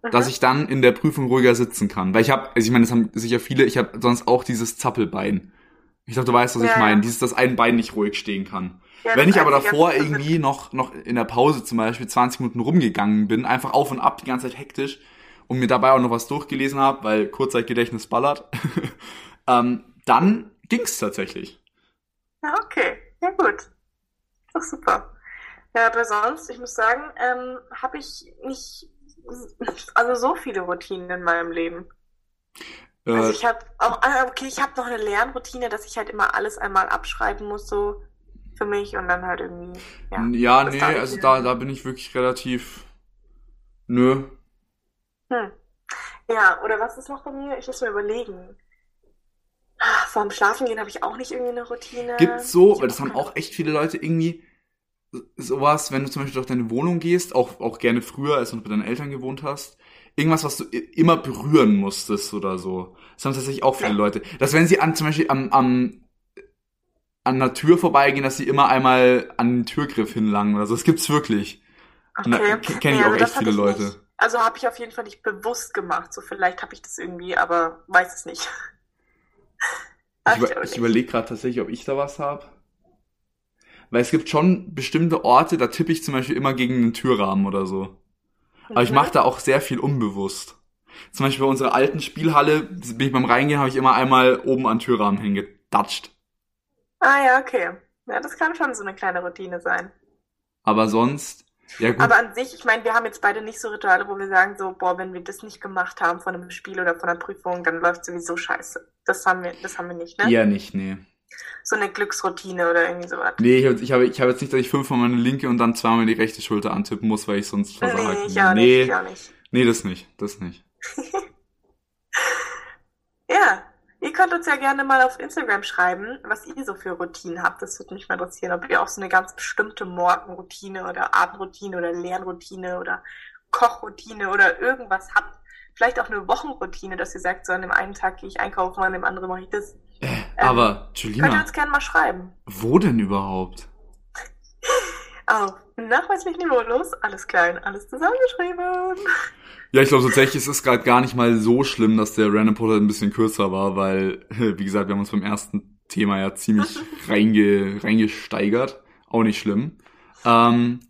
mhm. dass ich dann in der Prüfung ruhiger sitzen kann. Weil ich habe, also ich meine, das haben sicher viele, ich habe sonst auch dieses Zappelbein. Ich glaube, du weißt, was ja, ich meine. Dieses, dass ein Bein nicht ruhig stehen kann. Ja, Wenn ich aber davor irgendwie noch, noch in der Pause zum Beispiel 20 Minuten rumgegangen bin, einfach auf und ab, die ganze Zeit hektisch und mir dabei auch noch was durchgelesen habe, weil Kurzzeitgedächtnis ballert, ähm, dann ging's tatsächlich. Ja, okay. Ja, gut. Doch super. Ja, aber sonst, ich muss sagen, ähm, habe ich nicht also so viele Routinen in meinem Leben. Also ich habe auch, ah, okay, ich habe noch eine Lernroutine, dass ich halt immer alles einmal abschreiben muss, so für mich und dann halt irgendwie. Ja, ja nee, also da, da bin ich wirklich relativ. Nö. Hm. Ja, oder was ist noch bei mir? Ich muss mir überlegen. Ah, vorm Schlafengehen habe ich auch nicht irgendwie eine Routine. Gibt's so, weil das haben auch echt viele Leute irgendwie sowas, wenn du zum Beispiel durch deine Wohnung gehst, auch, auch gerne früher, als du bei deinen Eltern gewohnt hast, irgendwas, was du immer berühren musstest oder so. Das haben tatsächlich auch viele Leute. Dass wenn sie an zum Beispiel am, am an einer Tür vorbeigehen, dass sie immer einmal an den Türgriff hinlangen oder so. Das gibt's wirklich. Okay. Kenne ich ja, auch echt viele Leute. Nicht, also habe ich auf jeden Fall nicht bewusst gemacht. So vielleicht habe ich das irgendwie, aber weiß es nicht. ich, über, ich überlege gerade tatsächlich, ob ich da was habe. Weil es gibt schon bestimmte Orte, da tippe ich zum Beispiel immer gegen einen Türrahmen oder so. Aber ich mache da auch sehr viel unbewusst. Zum Beispiel bei unserer alten Spielhalle bin ich beim Reingehen, habe ich immer einmal oben an Türrahmen hingedatscht. Ah ja, okay. Ja, das kann schon so eine kleine Routine sein. Aber sonst, ja gut. Aber an sich, ich meine, wir haben jetzt beide nicht so Rituale, wo wir sagen so, boah, wenn wir das nicht gemacht haben von einem Spiel oder von einer Prüfung, dann läuft sowieso scheiße. Das haben wir, das haben wir nicht, ne? Ja, nicht, nee so eine Glücksroutine oder irgendwie sowas. Nee, ich habe ich hab, ich hab jetzt nicht, dass ich fünfmal meine linke und dann zweimal die rechte Schulter antippen muss, weil ich sonst versage. Nee, ich auch nee, nicht, ich auch nicht. Nee, das nicht, das nicht. ja, ihr könnt uns ja gerne mal auf Instagram schreiben, was ihr so für Routinen habt. Das würde mich mal interessieren, ob ihr auch so eine ganz bestimmte Morgenroutine oder Abendroutine oder Lernroutine oder Kochroutine oder irgendwas habt. Vielleicht auch eine Wochenroutine, dass ihr sagt, so an dem einen Tag gehe ich einkaufen, an dem anderen mache ich das. Äh, aber, Julina. Könnt ihr uns gerne mal schreiben. Wo denn überhaupt? Auf nachweislich niveaulos, alles klein, alles zusammengeschrieben. Ja, ich glaube tatsächlich, es ist gerade gar nicht mal so schlimm, dass der Random Portal ein bisschen kürzer war, weil, wie gesagt, wir haben uns beim ersten Thema ja ziemlich reinge, reingesteigert. Auch nicht schlimm. Ähm,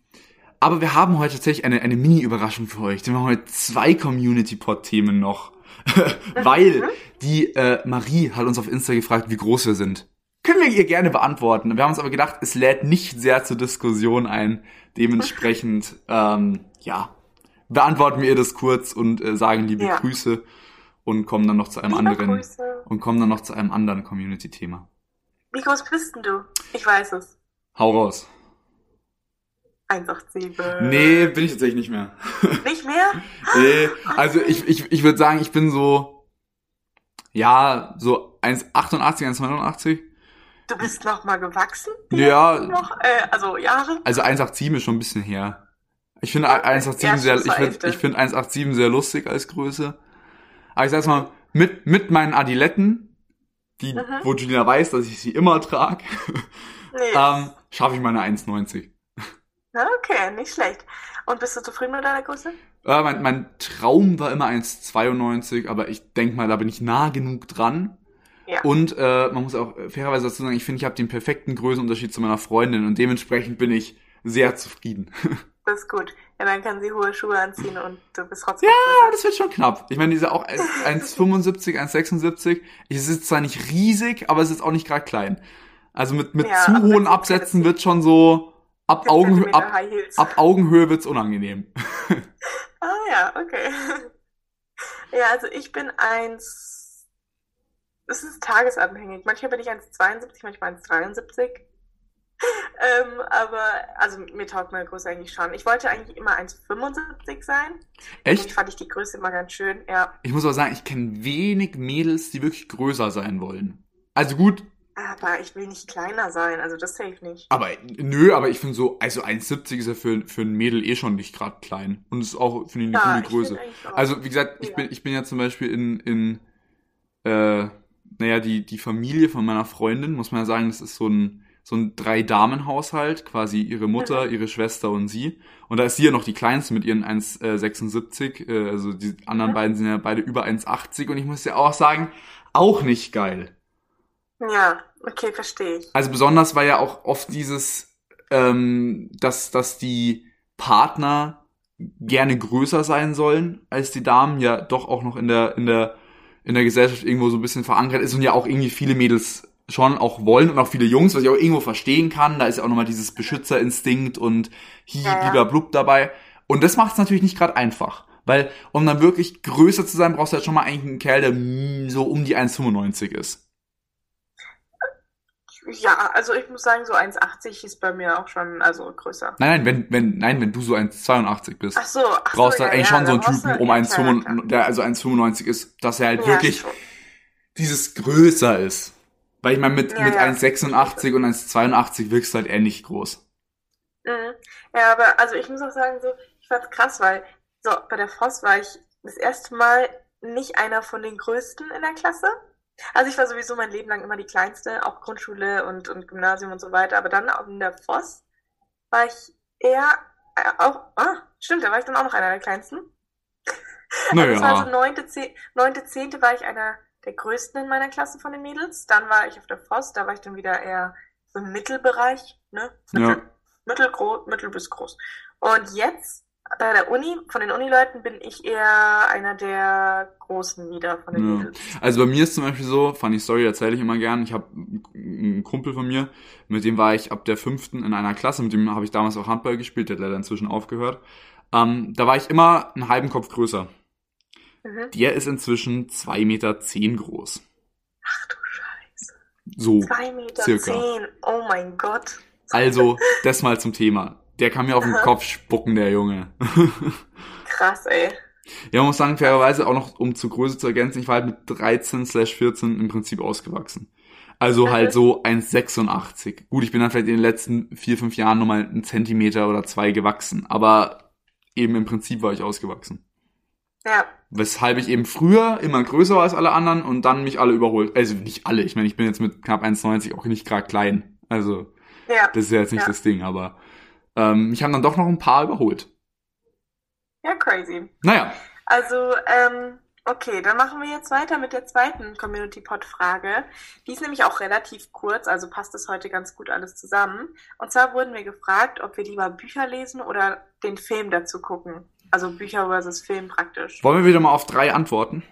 aber wir haben heute tatsächlich eine, eine Mini-Überraschung für euch. Wir haben heute zwei Community-Pod-Themen noch. Weil die äh, Marie hat uns auf Insta gefragt, wie groß wir sind. Können wir ihr gerne beantworten. Wir haben uns aber gedacht, es lädt nicht sehr zur Diskussion ein. Dementsprechend, ähm, ja, beantworten wir ihr das kurz und äh, sagen liebe ja. Grüße und kommen dann noch zu einem liebe anderen Grüße. und kommen dann noch zu einem anderen Community-Thema. Wie groß bist denn du? Ich weiß es. Hau raus. 187. Nee, bin ich tatsächlich nicht mehr. Nicht mehr? nee, also ich, ich, ich würde sagen, ich bin so, ja, so 1,88, 1,89. Du bist noch mal gewachsen? Ja. Noch, äh, also Jahre? Also 1,87 ist schon ein bisschen her. Ich finde 1,87 sehr, ich finde, ich finde 1,87 sehr lustig als Größe. Aber ich sag's mal, mit, mit meinen Adiletten, die, mhm. wo Julina weiß, dass ich sie immer trage, nee. ähm, schaffe ich meine 1,90. Okay, nicht schlecht. Und bist du zufrieden mit deiner Größe? Äh, mein, mein Traum war immer 1,92, aber ich denk mal, da bin ich nah genug dran. Ja. Und äh, man muss auch fairerweise dazu sagen, ich finde, ich habe den perfekten Größenunterschied zu meiner Freundin und dementsprechend bin ich sehr zufrieden. Das ist gut. Ja, dann kann sie hohe Schuhe anziehen und du bist trotzdem Ja, das wird schon knapp. Ich meine, diese auch 1,75, 1,76. Es ist zwar nicht riesig, aber es ist auch nicht gerade klein. Also mit, mit Ja, zu hohen Absätzen wird schon so ab, Fünf Augen, Zentimeter ab, ab Augenhöhe wird's unangenehm. Ah ja, okay. Ja, also ich bin eins. Es ist tagesabhängig. Manchmal bin ich 1,72, manchmal 1,73. Ähm, aber, also mir taugt meine Größe eigentlich schon. Ich wollte eigentlich immer 1,75 sein. Echt? Ich fand ich die Größe immer ganz schön, ja. Ich muss aber sagen, ich kenne wenig Mädels, die wirklich größer sein wollen. Also gut, Aber ich will nicht kleiner sein, also das safe nicht. aber nö, aber ich finde so, also 1,70 ist ja für, für ein Mädel eh schon nicht gerade klein. Und ist auch, finde ich, eine Ja, gute ich Größe. Also, wie gesagt, ich Ja. bin, ich bin ja zum Beispiel in, in äh, naja, die, die Familie von meiner Freundin, muss man ja sagen, das ist so ein, so ein Drei-Damen-Haushalt, quasi ihre Mutter, Mhm. ihre Schwester und sie. Und da ist sie ja noch die kleinste mit ihren 1,76. Äh, also die anderen Mhm. beiden sind ja beide über 1,80. Und ich muss ja auch sagen, auch nicht geil. Ja, okay, verstehe ich. Also besonders war ja auch oft dieses, ähm, dass, dass die Partner gerne größer sein sollen als die Damen, ja doch auch noch in der, in der, in der Gesellschaft irgendwo so ein bisschen verankert ist und ja auch irgendwie viele Mädels schon auch wollen und auch viele Jungs, was ich auch irgendwo verstehen kann. Da ist ja auch nochmal dieses Beschützerinstinkt und hi, Ja, ja. blub dabei. Und das macht es natürlich nicht gerade einfach. Weil, um dann wirklich größer zu sein, brauchst du halt schon mal eigentlich einen Kerl, der so um die 1,95 ist. Ja, also ich muss sagen, so 1,80 ist bei mir auch schon, also größer. Nein, nein, wenn, wenn, nein, wenn du so 1,82 bist. Ach so, ach so, brauchst du ja, eigentlich ja, schon so einen Typen um ja, 1,95, klar, der also 1,95 ist, dass er halt klar. wirklich Ja, dieses größer ist. Weil ich meine, mit, Ja, mit ja. 1,86 und 1,82 wirkst du halt ähnlich groß. Mhm. Ja, aber also ich muss auch sagen, so, ich fand's krass, weil so bei der Voss war ich das erste Mal nicht einer von den Größten in der Klasse. Also ich war sowieso mein Leben lang immer die Kleinste, auch Grundschule und, und Gymnasium und so weiter. Aber dann auch in der Voss war ich eher äh, auch, ah, stimmt, da war ich dann auch noch einer der Kleinsten. Also es war so Naja, neunte, zeh- neunte, zehnte war ich einer der größten in meiner Klasse von den Mädels. Dann war ich auf der Voss, da war ich dann wieder eher so im Mittelbereich, ne? Mittel, Ja. Mittelgroß, mittel bis groß. Und jetzt bei der Uni, von den Unileuten bin ich eher einer der großen wieder von den Ja. Mädels. also bei mir ist zum Beispiel so, funny Story erzähle ich immer gern, ich habe einen Kumpel von mir, mit dem war ich ab der fünften in einer Klasse, mit dem habe ich damals auch Handball gespielt, der hat leider inzwischen aufgehört. Ähm, da war ich immer einen halben Kopf größer. Mhm. Der ist inzwischen 2,10 Meter groß. Ach du Scheiße. So. Zwei Meter circa. zehn. Oh mein Gott. Also, das mal zum Thema. Der kann mir auf den Aha. Kopf spucken, der Junge. Krass, ey. ja, man muss sagen, fairerweise auch noch, um zur Größe zu ergänzen, ich war halt mit 13 slash 14 im Prinzip ausgewachsen. Also Mhm. halt so 1,86. Gut, ich bin dann vielleicht in den letzten vier, fünf Jahren nochmal einen Zentimeter oder zwei gewachsen. Aber eben im Prinzip war ich ausgewachsen. Ja. Weshalb ich eben früher immer größer war als alle anderen und dann mich alle überholt. Also nicht alle. Ich meine, ich bin jetzt mit knapp 1,90 auch nicht gerade klein. Also Ja. das ist ja jetzt nicht Ja. das Ding, aber ähm, mich haben dann doch noch ein paar überholt. Ja, crazy. Naja, Also, ähm, okay, dann machen wir jetzt weiter mit der zweiten Community Pod Frage. Die ist nämlich auch relativ kurz, also passt das heute ganz gut alles zusammen. Und zwar wurden wir gefragt, ob wir lieber Bücher lesen oder den Film dazu gucken. Also Bücher versus Film praktisch. wollen wir wieder mal auf drei antworten?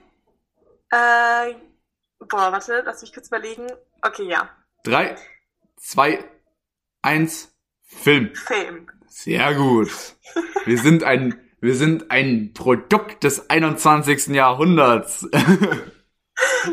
Äh, boah, warte, lass mich kurz überlegen. Okay, ja, Drei, zwei, eins, Film. Film. Sehr gut. Wir sind ein, wir sind ein Produkt des 21. Jahrhunderts.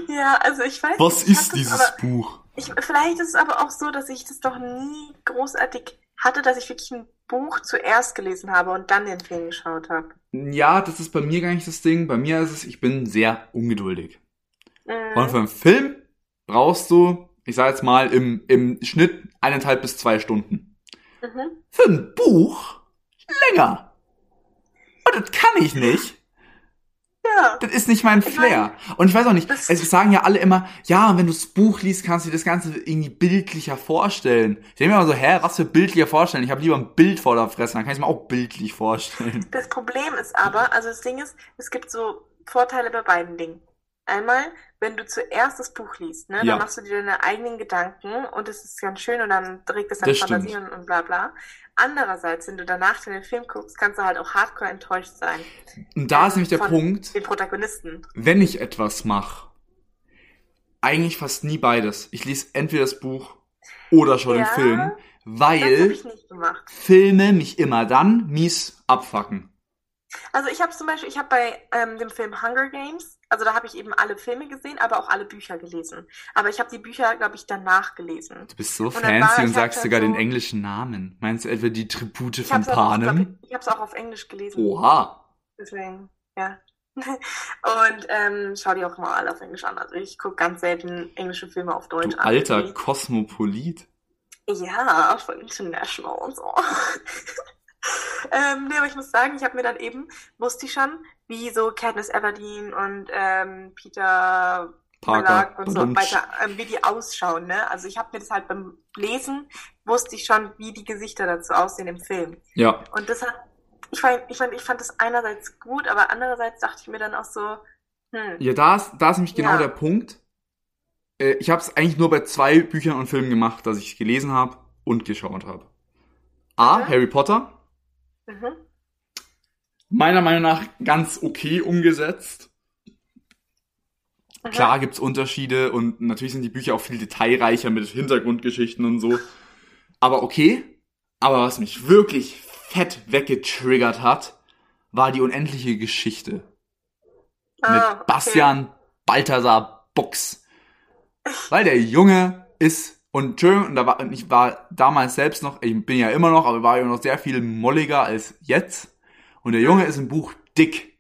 Ja, also ich weiß Was nicht, ist dieses aber, Buch? ich, vielleicht ist es aber auch so, dass ich das doch nie großartig hatte, dass ich wirklich ein Buch zuerst gelesen habe und dann den Film geschaut habe. Ja, das ist bei mir gar nicht das Ding. Bei mir ist es, ich bin sehr ungeduldig. Mhm. Und für einen Film brauchst du, ich sag jetzt mal, im, im Schnitt eineinhalb bis zwei Stunden. Mhm. Für ein Buch länger. Und das kann ich nicht. Ja. Das ist nicht mein Ich Flair. Und ich weiß auch nicht, es sagen ja alle immer, ja, wenn du das Buch liest, kannst du dir das Ganze irgendwie bildlicher vorstellen. Ich denke mir immer so, hä, was für bildlicher vorstellen? Ich habe lieber ein Bild vor der Fresse, dann kann ich es mir auch bildlich vorstellen. Das Problem ist aber, also das Ding ist, es gibt so Vorteile bei beiden Dingen. Einmal, wenn du zuerst das Buch liest, ne, Ja. dann machst du dir deine eigenen Gedanken und es ist ganz schön und dann regt es deine. Fantasie und, und bla bla. Andererseits, wenn du danach den Film guckst, kannst du halt auch hardcore enttäuscht sein. Und da ist nämlich der Punkt, Den Protagonisten. wenn ich etwas mache, eigentlich fast nie beides. Ich lese entweder das Buch oder schon den Ja, Film, Das habe weil. Filme mich immer dann mies abfacken. Also ich habe zum Beispiel, ich habe bei ähm, dem Film Hunger Games, also da habe ich eben alle Filme gesehen, aber auch alle Bücher gelesen. Aber ich habe die Bücher, glaube ich, danach gelesen. Du bist so Und fancy ich und halt sagst schon sogar den so- englischen Namen. Meinst du etwa die Tribute Ich von habe es auch, Panem? ich hab's auch auf Englisch gelesen. Oha. Deswegen, ja. Und ähm, schau die auch immer alle auf Englisch an. Also ich gucke ganz selten englische Filme auf Deutsch Du an. alter Kosmopolit. Ja, voll international und so. ähm, nee, aber ich muss sagen, ich habe mir dann eben, wusste ich schon, wie so Katniss Everdeen und ähm, Peter Parker. Und so weiter, ähm, wie die ausschauen, ne? Also ich habe mir das halt beim Lesen, wusste ich schon, wie die Gesichter dazu aussehen im Film. Ja, Und das hat, ich fand, ich fand, ich fand das einerseits gut, aber andererseits dachte ich mir dann auch so, hm, ja, da ist, da ist nämlich genau Ja. der Punkt. Äh, Ich habe es eigentlich nur bei zwei Büchern und Filmen gemacht, dass ich gelesen habe und geschaut habe. A, Mhm. Harry Potter. Mhm, Meiner Meinung nach ganz okay umgesetzt. mhm. Klar gibt's Unterschiede und natürlich sind die Bücher auch viel detailreicher mit Hintergrundgeschichten und so. Aber okay. Aber was mich wirklich fett weggetriggert hat, war die unendliche Geschichte. Ah, mit okay. Bastian Balthasar Box. Weil der Junge ist, und Entschuldigung, und da war, ich war damals selbst noch, ich bin ja immer noch, aber war ja noch sehr viel molliger als jetzt. Und der Junge ist im Buch dick.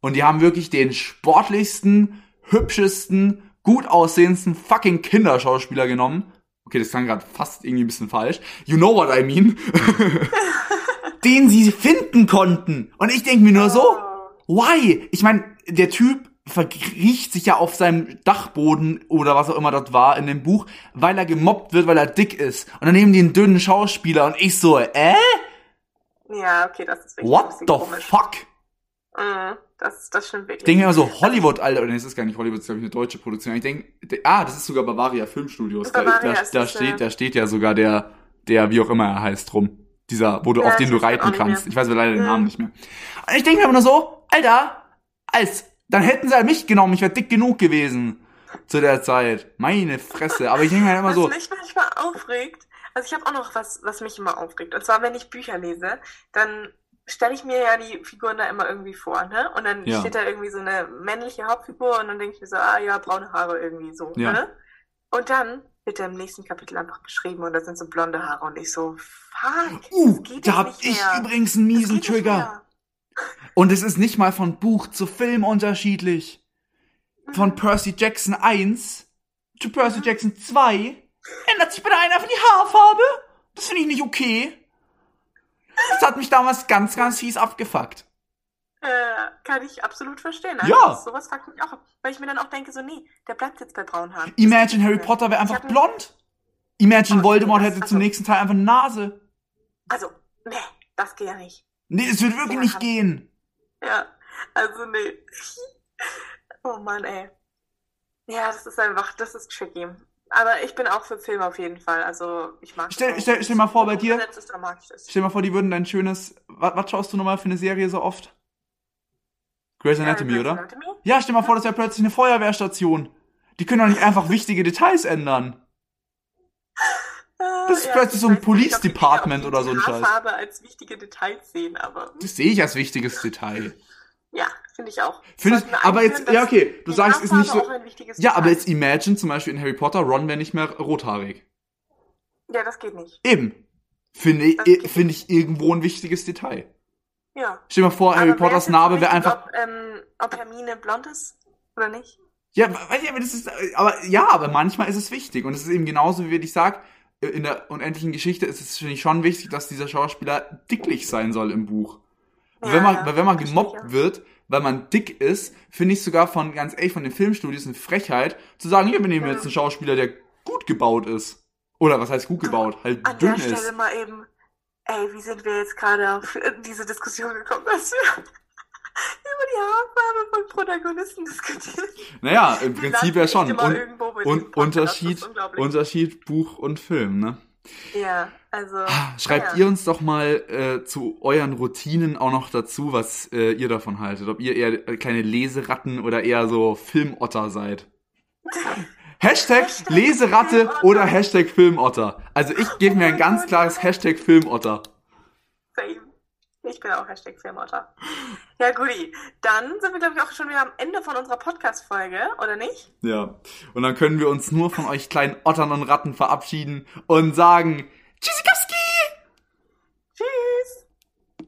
Und die haben wirklich den sportlichsten, hübschesten, gut aussehendsten fucking Kinderschauspieler genommen. Okay, das klang gerade fast irgendwie ein bisschen falsch. You know what I mean. den sie finden konnten. Und ich denke mir nur so, Oh. Why? Ich meine, der Typ verkriecht sich ja auf seinem Dachboden oder was auch immer das war in dem Buch, weil er gemobbt wird, weil er dick ist. Und dann nehmen die einen dünnen Schauspieler und ich so, äh? Ja, okay, das ist wirklich ein What bisschen the komisch. fuck? Mhm, das, das stimmt wirklich. Ich denke mir immer so, Hollywood, Alter, nee, das ist gar nicht Hollywood, das ist glaube ich eine deutsche Produktion. Ich denke, ah, das ist sogar Bavaria Filmstudios. Da, Bavaria da, ist da das, steht, ja. da steht ja sogar der, der, wie auch immer er heißt, rum. Dieser, wo du, Ja, auf den du reiten kannst. Ich weiß leider den. Namen nicht mehr. Und ich denke mir immer nur so, Alter, als, dann hätten sie halt mich genommen, ich wäre dick genug gewesen. Zu der Zeit. Meine Fresse. Aber ich denke mir halt immer was so, mich manchmal aufregt, also ich habe auch noch was, was mich immer aufregt. Und zwar, wenn ich Bücher lese, dann stelle ich mir ja die Figuren da immer irgendwie vor, ne? Und dann Ja. steht da irgendwie so eine männliche Hauptfigur und dann denke ich mir so, ah ja, braune Haare irgendwie so, Ja. ne? Und dann wird er im nächsten Kapitel einfach beschrieben und da sind so blonde Haare und ich so, fuck, uh, da hab ich übrigens einen miesen Trigger. Und es ist nicht mal von Buch zu Film unterschiedlich. Von. Percy Jackson 1 zu Percy Jackson 2 ändert sich bei der einen einfach die Haarfarbe. Das finde ich nicht okay. Das hat mich damals ganz, ganz fies abgefuckt. Äh, kann ich absolut verstehen. Ja. das- Sowas fuckt mich auch ab. Weil ich mir dann auch denke, so, nee, der bleibt jetzt bei braunen Haaren. Imagine Harry Potter wäre einfach blond. Imagine Oh, Voldemort nee, hätte zum also- nächsten Teil einfach eine Nase. Also, nee, das geht ja nicht. Nee, das wird wirklich Ja. nicht gehen. Ja, also nee. Oh Mann, ey. Ja, das ist einfach, das ist tricky. Aber ich bin auch für Filme auf jeden Fall. Also ich mag Stell- stell- stell mal vor, bei dir- ist. Stell dir mal vor, die würden dein schönes. Was, was schaust du nochmal für eine Serie so oft? Grey's Anatomy, Äh, oder? Anatomy? Ja, stell mal vor, das wäre plötzlich eine Feuerwehrstation. Die können doch nicht einfach wichtige Details ändern. Ah, Das ist ja, ich so ein Police Department oder so ein die Scheiß. Haarfarbe als wichtige Details sehen, aber Das sehe ich als wichtiges Detail. ja, finde ich auch. Findest, aber jetzt, ja, okay, du sagst, ist nicht so. Ja, aber jetzt imagine zum Beispiel in Harry Potter, Ron wäre nicht mehr rothaarig. Ja, das geht nicht. Eben. Finde ich, finde ich irgendwo ein wichtiges Detail. Ja. Stell dir mal vor, Harry Aber wer Potters Narbe wäre einfach. Ob, ähm, ob Hermine blond ist oder nicht? Ja, weiß ich, aber das ist, aber ja, aber manchmal ist es wichtig. Und es ist eben genauso, wie ich sag, in der unendlichen Geschichte ist es, finde ich, schon wichtig, dass dieser Schauspieler dicklich sein soll im Buch. Ja, wenn man, weil wenn man gemobbt wird, weil man dick ist, finde ich sogar von, ganz ehrlich, von den Filmstudios eine Frechheit, zu sagen, ja, wir nehmen jetzt einen Schauspieler, der gut gebaut ist. Oder was heißt gut gebaut? Halt An dünn der Stelle ist. mal eben, ey, wie sind wir jetzt gerade auf diese Diskussion gekommen, dass wir über die Haarfarbe von Protagonisten diskutiert? Naja, im Prinzip ja schon. Immer Und, Unterschied. Unterschied Buch und Film, ne? Ja, also. Schreibt ja. ihr uns doch mal äh, zu euren Routinen auch noch dazu, was äh, ihr davon haltet. Ob ihr eher kleine Leseratten oder eher so Filmotter seid. Hashtag Leseratte Filmotter. oder Hashtag Filmotter. Also ich gebe mir ein ganz klares Hashtag Filmotter. Same. Ich bin auch Hashtag Filmotter. Ja, guti. Dann sind wir, glaube ich, auch schon wieder am Ende von unserer Podcast-Folge, oder nicht? Ja. Und dann können wir uns nur von euch kleinen Ottern und Ratten verabschieden und sagen Tschüssikowski!